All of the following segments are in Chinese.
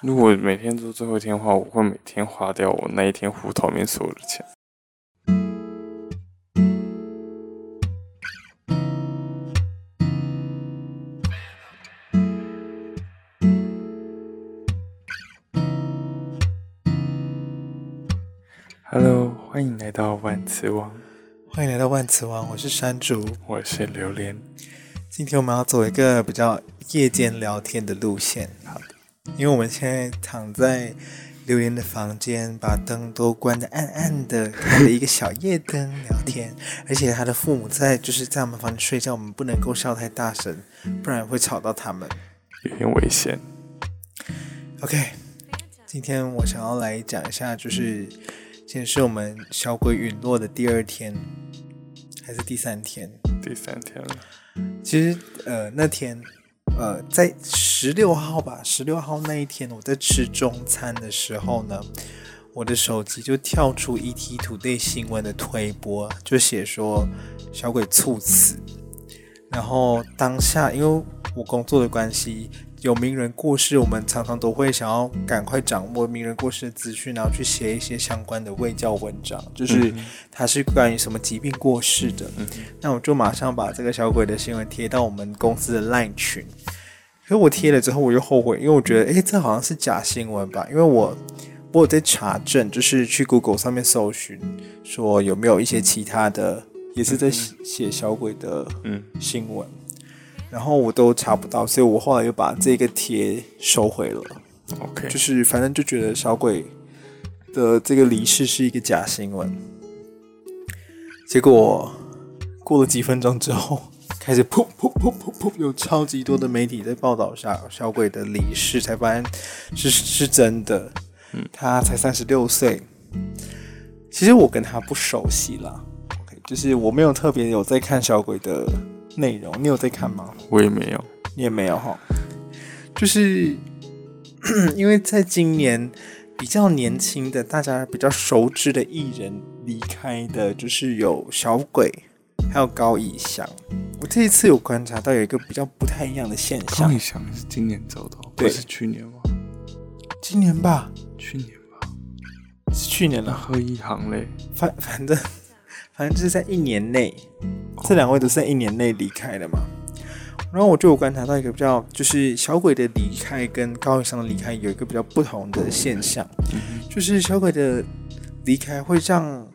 如果每天做最后一天的话，我会每天花掉我那一天户头里面所有的钱。Hello，欢迎来到万磁王。欢迎来到万磁王，我是山竹，我是榴莲。今天我们要走一个比较夜间聊天的路线。好的。因为我们现在躺在榴莲的房间，把灯都关得暗暗的，开了一个小夜灯聊天。而且他的父母在，就是在我们房间睡觉，我们不能够笑太大声，不然会吵到他们，有点危险。OK，今天我想要来讲一下，就是今天是我们小鬼陨落的第二天，还是第三天？第三天了。其实，呃，那天。呃，在十六号吧，十六号那一天，我在吃中餐的时候呢，我的手机就跳出 ETtoday 新闻的推播，就写说小鬼猝死。然后当下，因为我工作的关系，有名人过世，我们常常都会想要赶快掌握名人过世的资讯，然后去写一些相关的卫教文章，就是他是关于什么疾病过世的。那我就马上把这个小鬼的新闻贴到我们公司的 LINE 群。可是我贴了之后，我又后悔，因为我觉得，诶，这好像是假新闻吧？因为我我有在查证，就是去 Google 上面搜寻，说有没有一些其他的，也是在写小鬼的嗯新闻。然后我都查不到，所以我后来又把这个贴收回了。OK，就是反正就觉得小鬼的这个离世是一个假新闻。结果过了几分钟之后，开始噗噗噗噗噗，有超级多的媒体在报道下小鬼的离世，才发现是是真的。他才三十六岁。其实我跟他不熟悉啦，OK，就是我没有特别有在看小鬼的。内容你有在看吗？我也没有，你也没有哈。就是 因为在今年比较年轻的、大家比较熟知的艺人离开的，就是有小鬼，还有高以翔。我这一次有观察到有一个比较不太一样的现象。高以翔是今年走的，对，不是去年吗？今年吧，去年吧，是去年了。贺一航嘞，反反正反正就是在一年内。这两位都是在一年内离开的嘛，然后我就有观察到一个比较，就是小鬼的离开跟高以翔的离开有一个比较不同的现象，就是小鬼的离开会让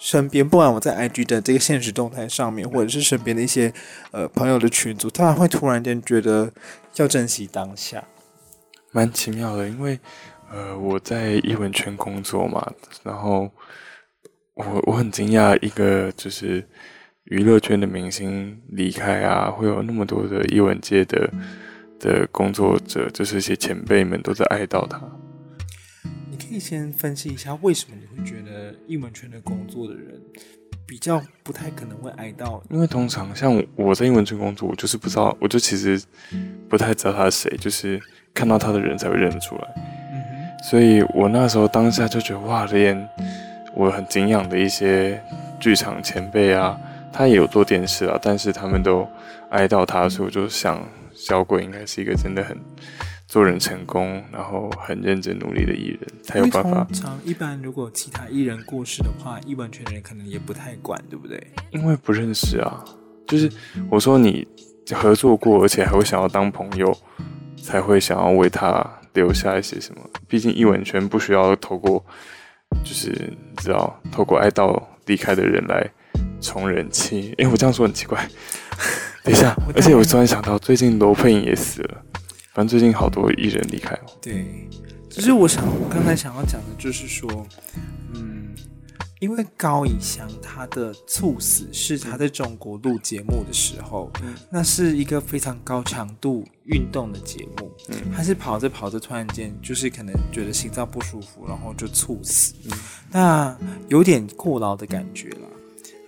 身边，不管我在 IG 的这个现实动态上面，或者是身边的一些呃朋友的群组，他会突然间觉得要珍惜当下，蛮奇妙的，因为呃我在艺文圈工作嘛，然后我我很惊讶一个就是。娱乐圈的明星离开啊，会有那么多的艺文界的的工作者，就是一些前辈们都在哀悼他。你可以先分析一下，为什么你会觉得艺文圈的工作的人比较不太可能会挨到？因为通常像我在艺文圈工作，我就是不知道，我就其实不太知道他是谁，就是看到他的人才会认得出来。嗯哼。所以我那时候当下就觉得，哇，连我很敬仰的一些剧场前辈啊。他也有做电视啊，但是他们都挨到他，所以我就想，小鬼应该是一个真的很做人成功，然后很认真努力的艺人，才有办法。通常一般如果其他艺人过世的话，艺文圈的人可能也不太管，对不对？因为不认识啊，就是我说你合作过，而且还会想要当朋友，才会想要为他留下一些什么。毕竟艺文圈不需要透过，就是你知道，透过哀悼离开的人来。充人气，哎、欸，我这样说很奇怪。等一下，而且我突然想到，最近罗佩颖也死了。反正最近好多艺人离开了。对，其实我想，我刚才想要讲的就是说，嗯，因为高以翔他的猝死是他在中国录节目的时候，嗯，那是一个非常高强度运动的节目，嗯，他是跑着跑着，突然间就是可能觉得心脏不舒服，然后就猝死，嗯，那有点过劳的感觉了。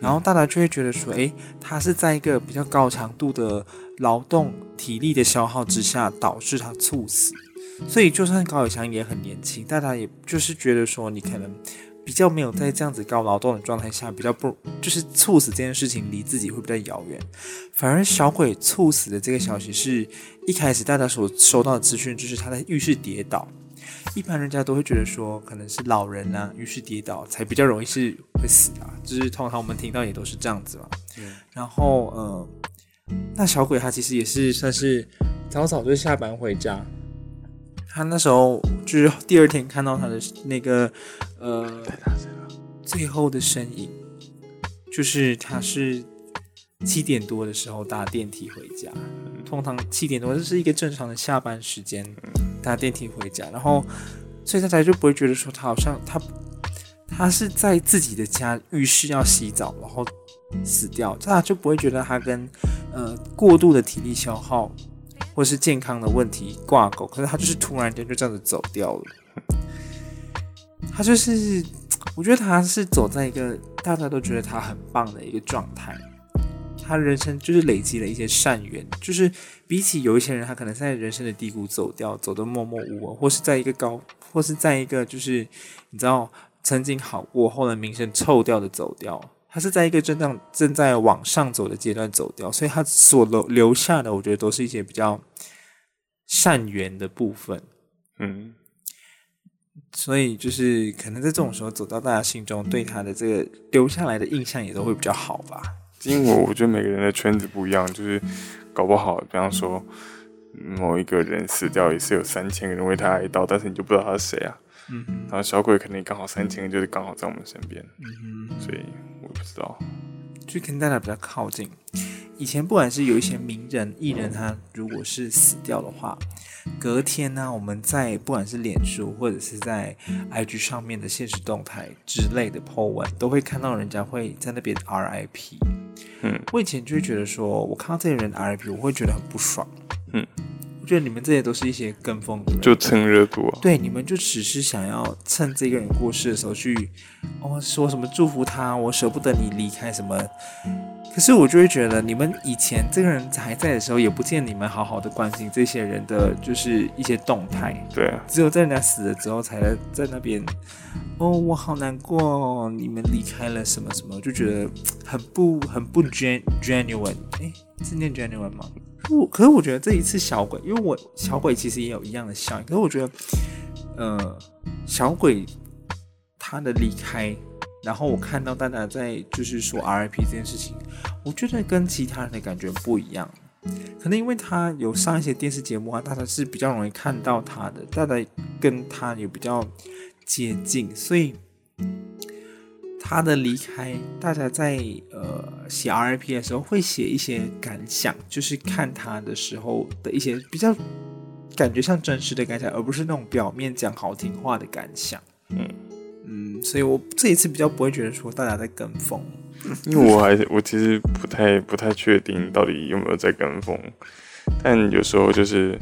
然后大家就会觉得说，诶，他是在一个比较高强度的劳动体力的消耗之下导致他猝死，所以就算高以翔也很年轻，大家也就是觉得说，你可能比较没有在这样子高劳动的状态下，比较不就是猝死这件事情离自己会比较遥远，反而小鬼猝死的这个消息是一开始大家所收到的资讯，就是他在浴室跌倒，一般人家都会觉得说，可能是老人啊，于是跌倒才比较容易是会死啊，就是通常我们听到也都是这样子嘛。嗯，然后呃，那小鬼他其实也是算是早早就下班回家，他那时候就是第二天看到他的那个呃最后的身影，就是他是七点多的时候搭电梯回家，通常七点多这是一个正常的下班时间，搭电梯回家，然后所以大家就不会觉得说他好像他他是在自己的家浴室要洗澡，然后死掉，大家就不会觉得他跟呃过度的体力消耗或是健康的问题挂钩，可是他就是突然间就这样子走掉了，他就是我觉得他是走在一个大家都觉得他很棒的一个状态。他人生就是累积了一些善缘，就是比起有一些人，他可能在人生的低谷走掉，走得默默无闻，或是在一个高，或是在一个就是你知道曾经好过，后来名声臭掉的走掉。他是在一个正当正在往上走的阶段走掉，所以他所留留下的，我觉得都是一些比较善缘的部分。嗯，所以就是可能在这种时候走到大家心中，对他的这个留下来的印象也都会比较好吧。因为我觉得每个人的圈子不一样，就是搞不好，比方说某一个人死掉，也是有三千个人为他哀悼，但是你就不知道他是谁啊。嗯。然后小鬼肯定刚好三千个，就是刚好在我们身边。嗯哼。所以我不知道，就跟大家比较靠近。以前不管是有一些名人艺人，他如果是死掉的话，隔天呢，我们在不管是脸书或者是在 IG 上面的现实动态之类的 po 文，都会看到人家会在那边 RIP。嗯，我以前就会觉得说，我看到这些人 RIP，我会觉得很不爽。嗯，我觉得你们这些都是一些跟风的人，就蹭热度啊。对，你们就只是想要趁这个人过世的时候去，哦，说什么祝福他，我舍不得你离开什么。可是我就会觉得，你们以前这个人还在的时候，也不见你们好好的关心这些人的就是一些动态。对啊，只有在人家死了之后，才在那边，哦，我好难过哦，你们离开了什么什么，就觉得很不很不 gen genuine。哎，是念 genuine 吗？我可是我觉得这一次小鬼，因为我小鬼其实也有一样的效应，可是我觉得，呃，小鬼他的离开。然后我看到大家在就是说 RIP 这件事情，我觉得跟其他人的感觉不一样，可能因为他有上一些电视节目啊，大家是比较容易看到他的，大家跟他也比较接近，所以他的离开，大家在呃写 RIP 的时候会写一些感想，就是看他的时候的一些比较感觉像真实的感想，而不是那种表面讲好听话的感想，嗯。嗯，所以我这一次比较不会觉得说大家在跟风，因为我还我其实不太不太确定到底有没有在跟风，但有时候就是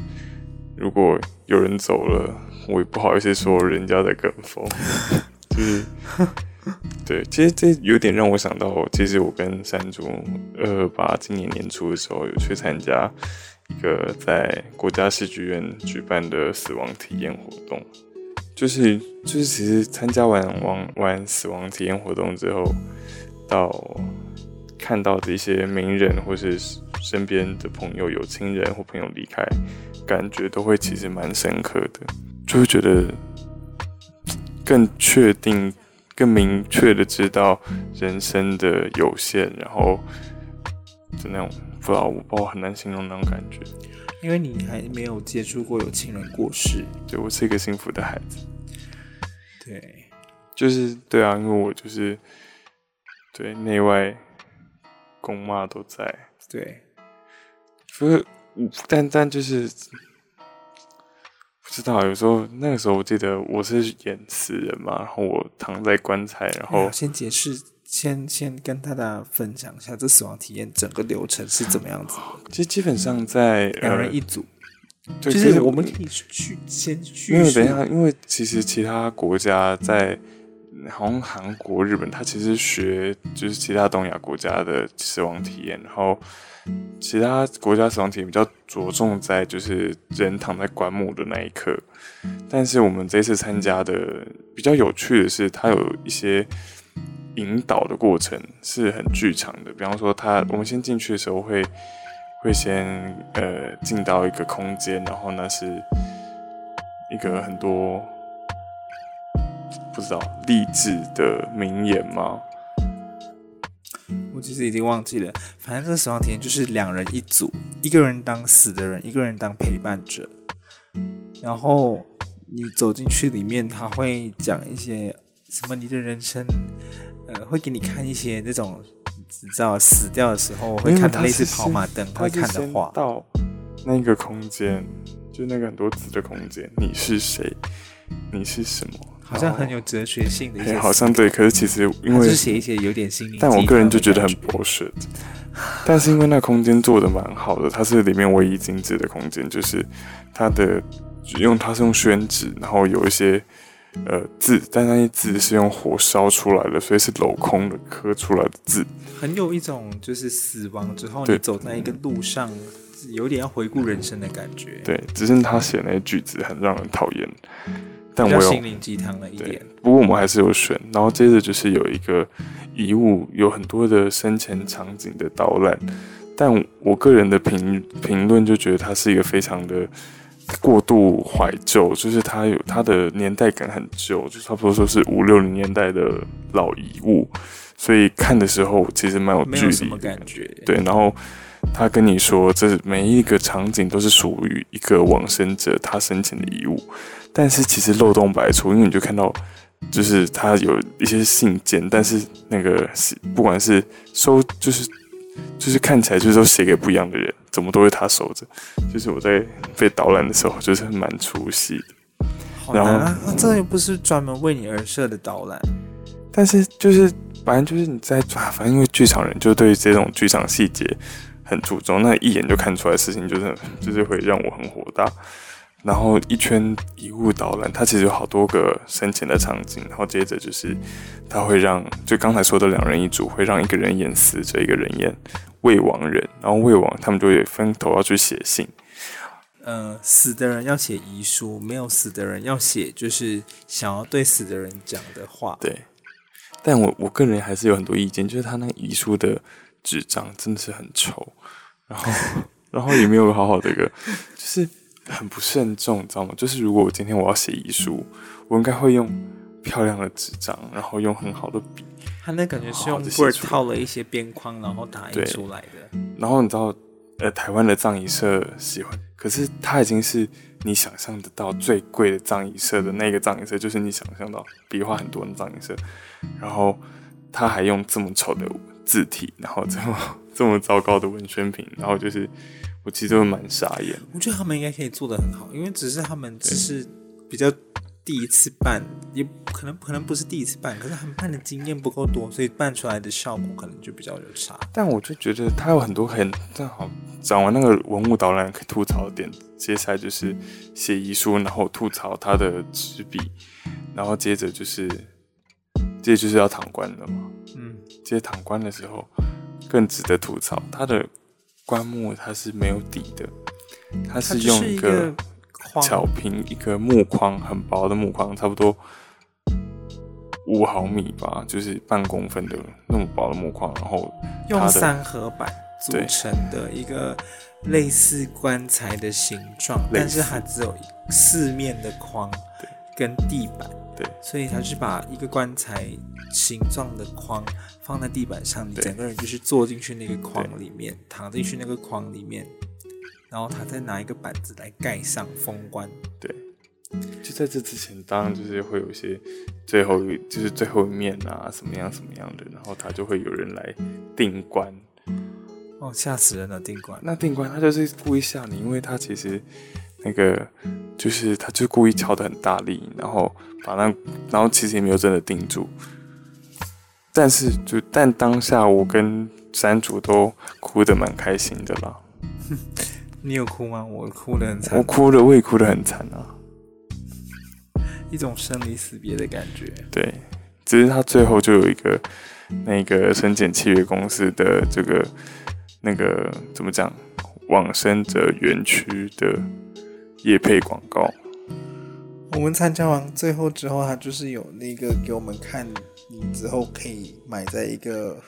如果有人走了，我也不好意思说人家在跟风，就是 对，其实这有点让我想到，其实我跟山竹二二八今年年初的时候有去参加一个在国家戏剧院举办的死亡体验活动。就是就是，其实参加完完完死亡体验活动之后，到看到的一些名人或是身边的朋友、有亲人或朋友离开，感觉都会其实蛮深刻的，就会觉得更确定、更明确的知道人生的有限，然后就那种不知道我不知道很难形容那种感觉。因为你还没有接触过有亲人过世，对，我是一个幸福的孩子。对，就是对啊，因为我就是对内外公妈都在。对，所以但但就是不知道，有时候那个时候我记得我是演死人嘛，然后我躺在棺材，然后先解释。先先跟大家分享一下这死亡体验整个流程是怎么样子。其实基本上在两人一组，就是我们可以去先去。因为等一下，因为其实其他国家在，好像韩国、日本，他其实学就是其他东亚国家的死亡体验，然后其他国家死亡体验比较着重在就是人躺在棺木的那一刻，但是我们这次参加的比较有趣的是，它有一些。引导的过程是很剧场的，比方说他，我们先进去的时候会会先呃进到一个空间，然后呢是一个很多不知道励志的名言吗？我其实已经忘记了。反正这个死亡体验就是两人一组，一个人当死的人，一个人当陪伴者。然后你走进去里面，他会讲一些什么？你的人生，呃，会给你看一些那种，你知道死掉的时候会看的类似跑马灯会看的话。到那个空间，就那个很多字的空间，你是谁？你是什么？好像很有哲学性的一些，好像对。可是其实因为写一些有点心灵，但我个人就觉得很 bullshit。但是因为那空间做的蛮好的，它是里面唯一精致的空间，就是它的用它是用宣纸，然后有一些呃字，但那些字是用火烧出来的，所以是镂空的刻出来的字，很有一种就是死亡之后你走在一个路上，有点要回顾人生的感觉。对，只是他写那些句子很让人讨厌。但我有心灵鸡汤了一点，不过我们还是有选。然后接着就是有一个遗物，有很多的生前场景的导览。但我个人的评评论就觉得它是一个非常的过度怀旧，就是它有它的年代感很旧，就差不多说是五六零年代的老遗物，所以看的时候其实蛮有距离的感觉。对，然后他跟你说，这每一个场景都是属于一个往生者他生前的遗物。但是其实漏洞百出，因为你就看到，就是他有一些信件，但是那个是不管是收，就是就是看起来就是都写给不一样的人，怎么都是他收着。就是我在被导览的时候，就是蛮出戏的。好难啊！然后这又不是专门为你而设的导览。但是就是反正就是你在抓，反正因为剧场人就对这种剧场细节很注重，那一眼就看出来的事情，就是就是会让我很火大。然后一圈遗物导览，它其实有好多个生前的场景，然后接着就是，它会让就刚才说的两人一组，会让一个人演死者，一个人演未亡人，然后未亡他们就会分头要去写信。呃，死的人要写遗书，没有死的人要写就是想要对死的人讲的话。对，但我我个人还是有很多意见，就是他那个遗书的纸张真的是很丑，然后 然后也没有好好的一个就是。很不慎重，你知道吗？就是如果我今天我要写遗书，我应该会用漂亮的纸张，然后用很好的笔。他那感觉是用 Word 套了一些边框，然后打印出来的。然后你知道，呃，台湾的葬仪社喜欢，可是它已经是你想象得到最贵的葬仪社的那个葬仪社，就是你想象到笔画很多的葬仪社，然后他还用这么丑的字体，然后这么 这么糟糕的文宣品，然后就是。我其实都蛮傻眼。我觉得他们应该可以做的很好，因为只是他们只是比较第一次办，也可能可能不是第一次办，可是他们办的经验不够多，所以办出来的效果可能就比较有差。但我就觉得他有很多很正好讲完那个文物导览可以吐槽的点，接下来就是写遗书，然后吐槽他的纸笔，然后接着就是接着就是要躺棺了嘛。嗯，接着躺棺的时候更值得吐槽他的。棺木它是没有底的，它是用一个巧平一个木框，很薄的木框，差不多五毫米吧，就是半公分的那么薄的木框，然后用三合板组成的一个类似棺材的形状，但是它只有四面的框，跟地板，对，所以他是把一个棺材形状的框。放在地板上，你整个人就是坐进去那个框里面，躺进去那个框里面，然后他再拿一个板子来盖上封棺。对，就在这之前，当然就是会有一些最后一就是最后一面啊，什么样什么样的，然后他就会有人来定棺。哦，吓死人了！定棺，那定棺他就是故意吓你，因为他其实那个就是他就故意敲的很大力，然后把那然后其实也没有真的定住。但是，就但当下我跟山竹都哭得蛮开心的啦。你有哭吗？我哭得很惨。我哭了，我也哭得很惨啊。一种生离死别的感觉。对，只是他最后就有一个那个深检契约公司的这个那个怎么讲，往生者园区的夜配广告，我们参加完最后之后，他就是有那个给我们看，你之后可以买在一个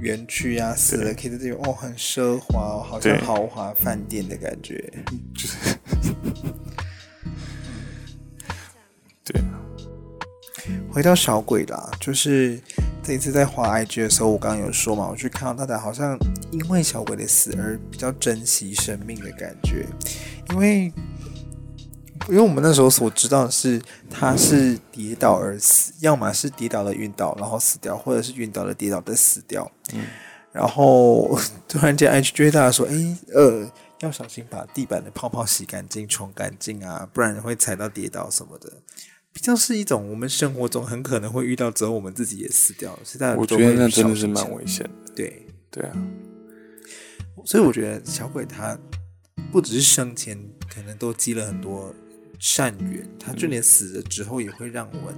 园区啊，死了可以在这边哦，很奢华哦，好像豪华饭店的感觉，就是，对，回到小鬼啦，就是。这一次在滑 IG 的时候，我刚刚有说嘛，我去看到大家好像因为小鬼的死而比较珍惜生命的感觉，因为因为我们那时候所知道的是他是跌倒而死，要么是跌倒了晕倒然后死掉，或者是晕倒了跌倒的死掉。嗯，然后突然间 IG 追大家说，哎，呃。要小心把地板的泡泡洗干净、冲干净啊，不然会踩到跌倒什么的。比较是一种我们生活中很可能会遇到，之后我们自己也死掉了。是在我觉得那真的是蛮危险的。对对啊，所以我觉得小鬼他不只是生前可能都积了很多善缘，他就连死了之后也会让我们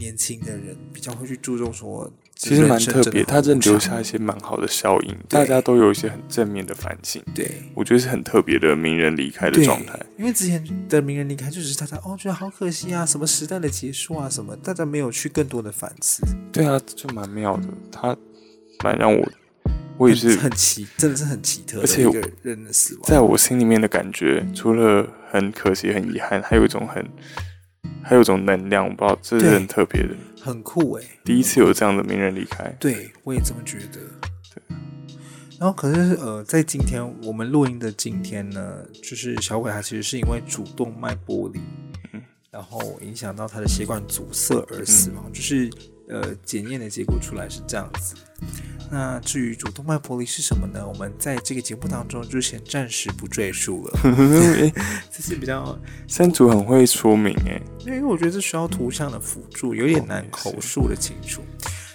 年轻的人比较会去注重说。其实蛮特别，他真的留下一些蛮好的效应，大家都有一些很正面的反省。对，我觉得是很特别的名人离开的状态。因为之前的名人离开，就只是大家哦觉得好可惜啊，什么时代的结束啊，什么，大家没有去更多的反思。对啊，就蛮妙的，他蛮让我，我也是很，很奇，真的是很奇特的一个人的死亡。在我心里面的感觉，除了很可惜、很遗憾，还有一种很。还有一种能量，我不知道，这是很特别的，很酷哎！第一次有这样的名人离开，对，我也这么觉得。对，然后可是呃，在今天我们录音的今天呢，就是小鬼他其实是因为主动脉剥离，嗯，然后影响到他的血管阻塞而死亡，嗯、就是呃，检验的结果出来是这样子。那至于主动脉剥离是什么呢？我们在这个节目当中就先暂时不赘述了。这是比较三组很会说明哎，因为我觉得这需要图像的辅助，有点难口述的清楚。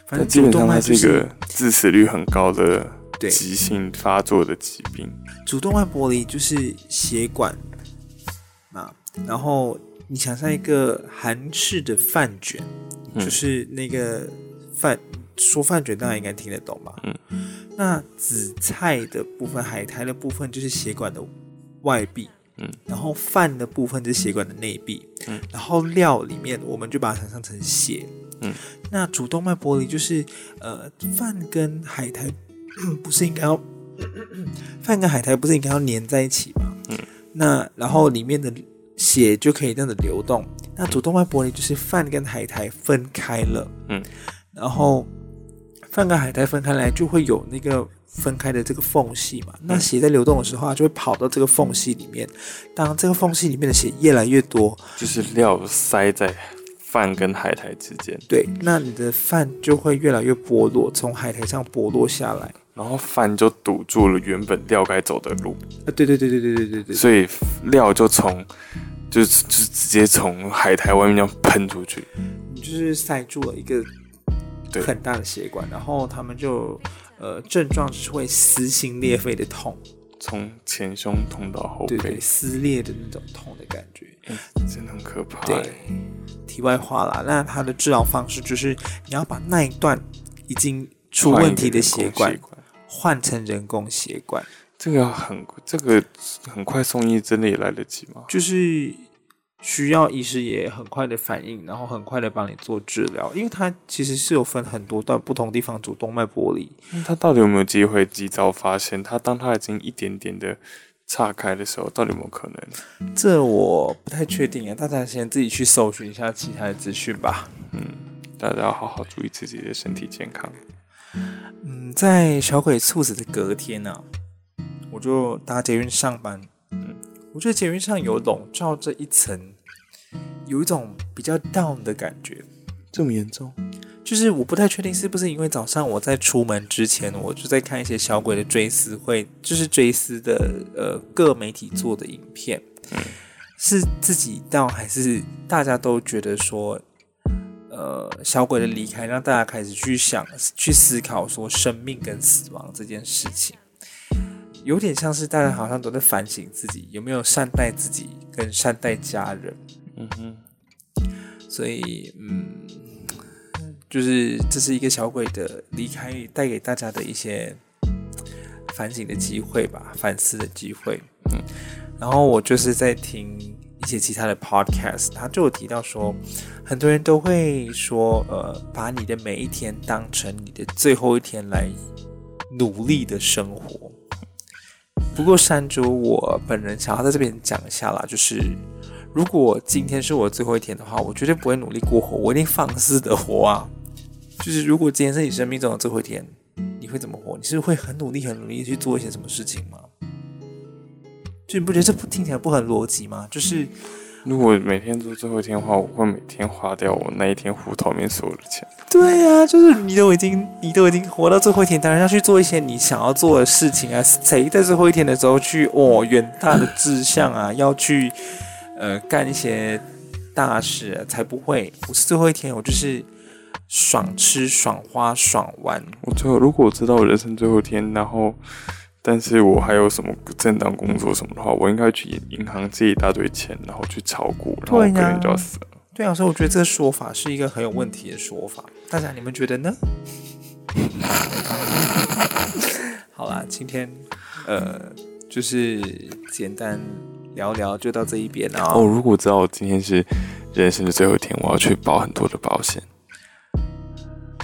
反正基本上它是一个致死率很高的急性发作的疾病。主动脉剥离就是血管啊，然后你想象一个韩式的饭卷，就是那个饭。说饭卷大家应该听得懂吧？嗯，那紫菜的部分、海苔的部分就是血管的外壁，嗯，然后饭的部分就是血管的内壁，嗯，然后料里面我们就把它想象成血，嗯，那主动脉剥离就是呃饭跟海苔 不是应该要 饭跟海苔不是应该要粘在一起吗？嗯，那然后里面的血就可以这样子流动，那主动脉剥离就是饭跟海苔分开了，嗯，然后。饭跟海苔分开来，就会有那个分开的这个缝隙嘛。那血在流动的时候，就会跑到这个缝隙里面。当这个缝隙里面的血越来越多，就是料塞在饭跟海苔之间。对，那你的饭就会越来越剥落，从海苔上剥落下来，然后饭就堵住了原本料该走的路。啊，对对对对对对对对。所以料就从，就是就直接从海苔外面这样喷出去，你就是塞住了一个。很大的血管，然后他们就呃症状就是会撕心裂肺的痛，从前胸痛到后背，对对，撕裂的那种痛的感觉，嗯，真的很可怕。对，题外话啦，那它的治疗方式就是你要把那一段已经出问题的血管换成人工血管，这个很这个很快送医真的也来得及吗？就是。需要医师也很快的反应，然后很快的帮你做治疗，因为它其实是有分很多段不同地方主动脉剥离。他到底有没有机会及早发现？他当他已经一点点的岔开的时候，到底有没有可能？这我不太确定啊，大家先自己去搜寻一下其他的资讯吧。嗯，大家要好好注意自己的身体健康。嗯，在小鬼猝死的隔天呢、啊，我就搭捷运上班。嗯。我觉得捷运上有笼罩这一层，有一种比较 down 的感觉。这么严重？就是我不太确定是不是因为早上我在出门之前，我就在看一些小鬼的追思会，就是追思的呃各媒体做的影片。嗯，是自己 down 还是大家都觉得说，呃小鬼的离开让大家开始去想、去思考说生命跟死亡这件事情。有点像是大家好像都在反省自己有没有善待自己跟善待家人，嗯哼，所以嗯，就是这是一个小鬼的离开带给大家的一些反省的机会吧，反思的机会。嗯，然后我就是在听一些其他的 podcast，他就有提到说，很多人都会说，呃，把你的每一天当成你的最后一天来努力的生活。不过山竹，我本人想要在这边讲一下啦，就是如果今天是我最后一天的话，我绝对不会努力过活，我一定放肆的活啊！就是如果今天是你生命中的最后一天，你会怎么活？你是会很努力、很努力去做一些什么事情吗？就你不觉得这听起来不很逻辑吗？就是。如果每天做最后一天的话，我会每天花掉我那一天户头里面所有的钱。对呀、啊，就是你都已经，你都已经活到最后一天，当然要去做一些你想要做的事情啊。谁在最后一天的时候去哦，远大的志向啊，要去呃干一些大事、啊，才不会。我是最后一天，我就是爽吃、爽花、爽玩。我最后，如果我知道我人生最后一天，然后。但是我还有什么正当工作什么的话，我应该去银行借一大堆钱，然后去炒股，然后可能就要死了。对啊，所以我觉得这个说法是一个很有问题的说法。大家你们觉得呢？好啦，今天呃，就是简单聊聊，就到这一边啊。哦，如果知道我今天是人生的最后一天，我要去保很多的保险。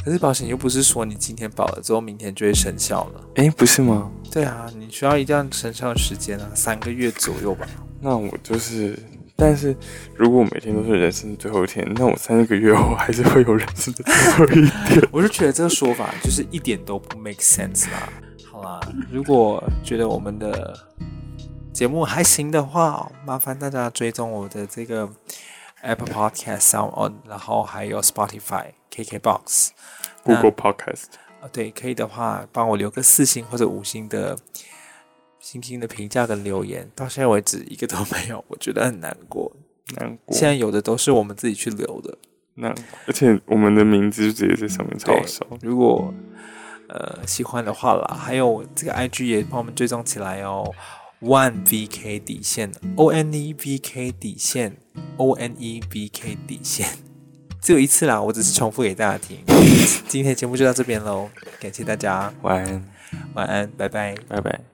可是保险又不是说你今天保了之后，明天就会生效了。诶，不是吗？对啊，你需要一段生效的时间啊，三个月左右吧。那我就是，但是如果我每天都是人生的最后一天，那我三个月后还是会有人生的最后一天。我就觉得这个说法就是一点都不 make sense 啦。好啦，如果觉得我们的节目还行的话，麻烦大家追踪我的这个 Apple Podcast Sound On，然后还有 Spotify。KKBOX、Google Podcast，啊，对，可以的话，帮我留个四星或者五星的星星的评价跟留言。到现在为止，一个都没有，我觉得很难过。难过。现在有的都是我们自己去留的。难过。而且我们的名字就直接在上面抄手。如果呃喜欢的话啦，还有这个 IG 也帮我们追踪起来哦。One VK 底线，O N E V K 底线，O N E V K 底线。只有一次啦，我只是重复给大家听。今天节目就到这边喽，感谢大家，晚安，晚安，拜拜，拜拜。